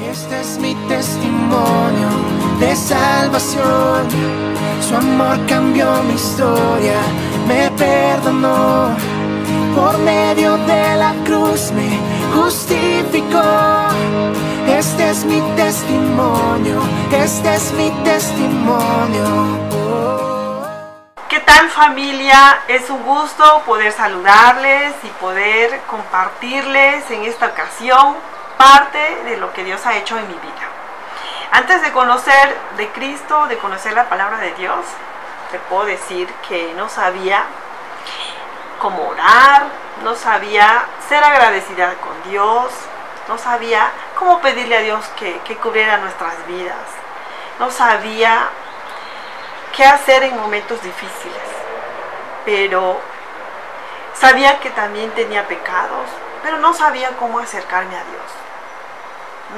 Este es mi testimonio de salvación. Su amor cambió mi historia, me perdonó. Por medio de la cruz me justificó. Este es mi testimonio, este es mi testimonio. ¿Qué tal familia? Es un gusto poder saludarles y poder compartirles en esta ocasión parte de lo que Dios ha hecho en mi vida. Antes de conocer de Cristo, de conocer la palabra de Dios, te puedo decir que no sabía cómo orar, no sabía ser agradecida con Dios, no sabía cómo pedirle a Dios que, cubriera nuestras vidas, no sabía qué hacer en momentos difíciles, pero sabía que también tenía pecados, pero no sabía cómo acercarme a Dios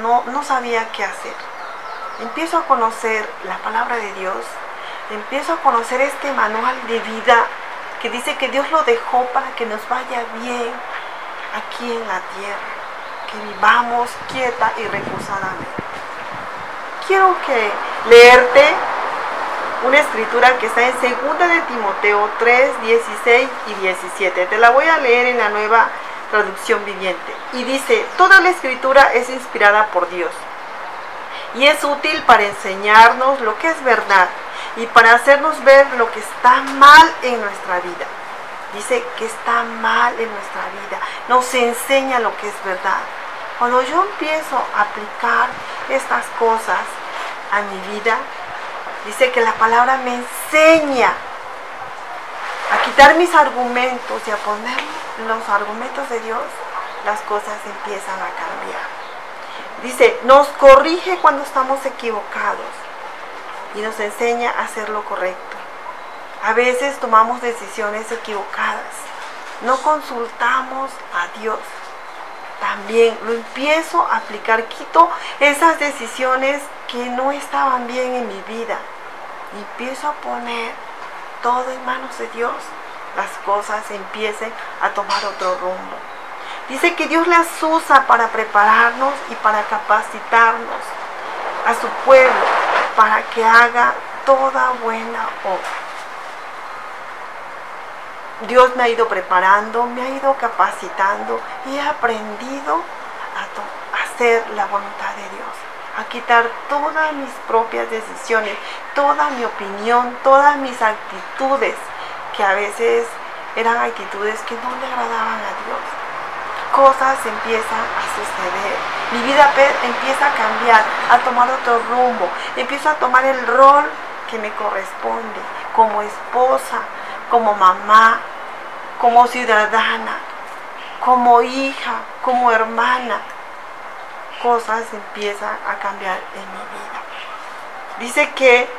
no, no sabía qué hacer. Empiezo a conocer la palabra de Dios, empiezo a conocer este manual de vida que dice que Dios lo dejó para que nos vaya bien aquí en la tierra, que vivamos quieta y reposadamente. Quiero que leerte una escritura que está en 2 de Timoteo 3, 16 y 17. Te la voy a leer en la nueva traducción viviente. Y dice, toda la escritura es inspirada por Dios y es útil para enseñarnos lo que es verdad y para hacernos ver lo que está mal en nuestra vida. Dice que está mal en nuestra vida, nos enseña lo que es verdad. Cuando yo empiezo a aplicar estas cosas a mi vida, dice que la palabra me enseña a quitar mis argumentos y a poner los argumentos de Dios, las cosas empiezan a cambiar. Dice, nos corrige cuando estamos equivocados y nos enseña a hacer lo correcto. A veces tomamos decisiones equivocadas, no consultamos a Dios. También lo empiezo a aplicar, quito esas decisiones que no estaban bien en mi vida y empiezo a poner todo en manos de Dios, las cosas empiecen a tomar otro rumbo. Dice que Dios las usa para prepararnos y para capacitarnos a su pueblo para que haga toda buena obra. Dios me ha ido preparando, me ha ido capacitando y he aprendido a, hacer la voluntad de Dios a quitar todas mis propias decisiones, toda mi opinión, todas mis actitudes, que a veces eran actitudes que no le agradaban a Dios. Cosas empiezan a suceder. Mi vida empieza a cambiar, a tomar otro rumbo. Empiezo a tomar el rol que me corresponde como esposa, como mamá, como ciudadana, como hija, como hermana, cosas empiezan a cambiar en mi vida. Dice que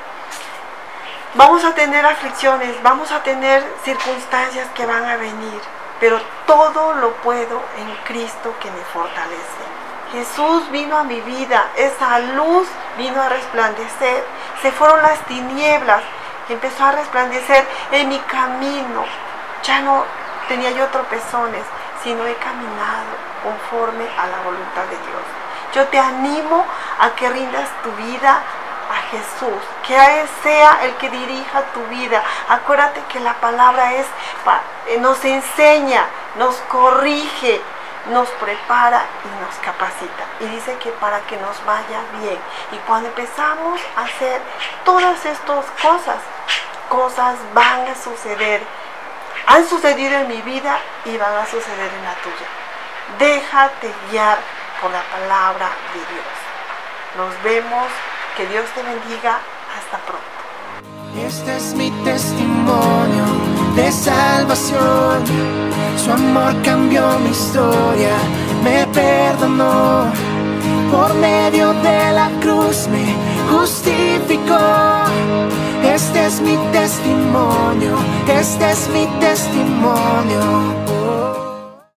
vamos a tener aflicciones, vamos a tener circunstancias que van a venir, pero todo lo puedo en Cristo que me fortalece. Jesús vino a mi vida, esa luz vino a resplandecer, se fueron las tinieblas, empezó a resplandecer en mi camino. Ya no tenía yo tropezones, sino he caminado conforme a la voluntad de Dios. Yo te animo a que rindas tu vida Jesús, que sea el que dirija tu vida. Acuérdate que la palabra es, eh, nos enseña, nos corrige, nos prepara y nos capacita. Y dice que para que nos vaya bien. Y cuando empezamos a hacer todas estas cosas, cosas van a suceder. Han sucedido en mi vida y van a suceder en la tuya. Déjate guiar por la palabra de Dios. Nos vemos, que Dios te bendiga, hasta pronto. Este es mi testimonio de salvación, su amor cambió mi historia, me perdonó, por medio de la cruz me justificó. Este es mi testimonio, este es mi testimonio.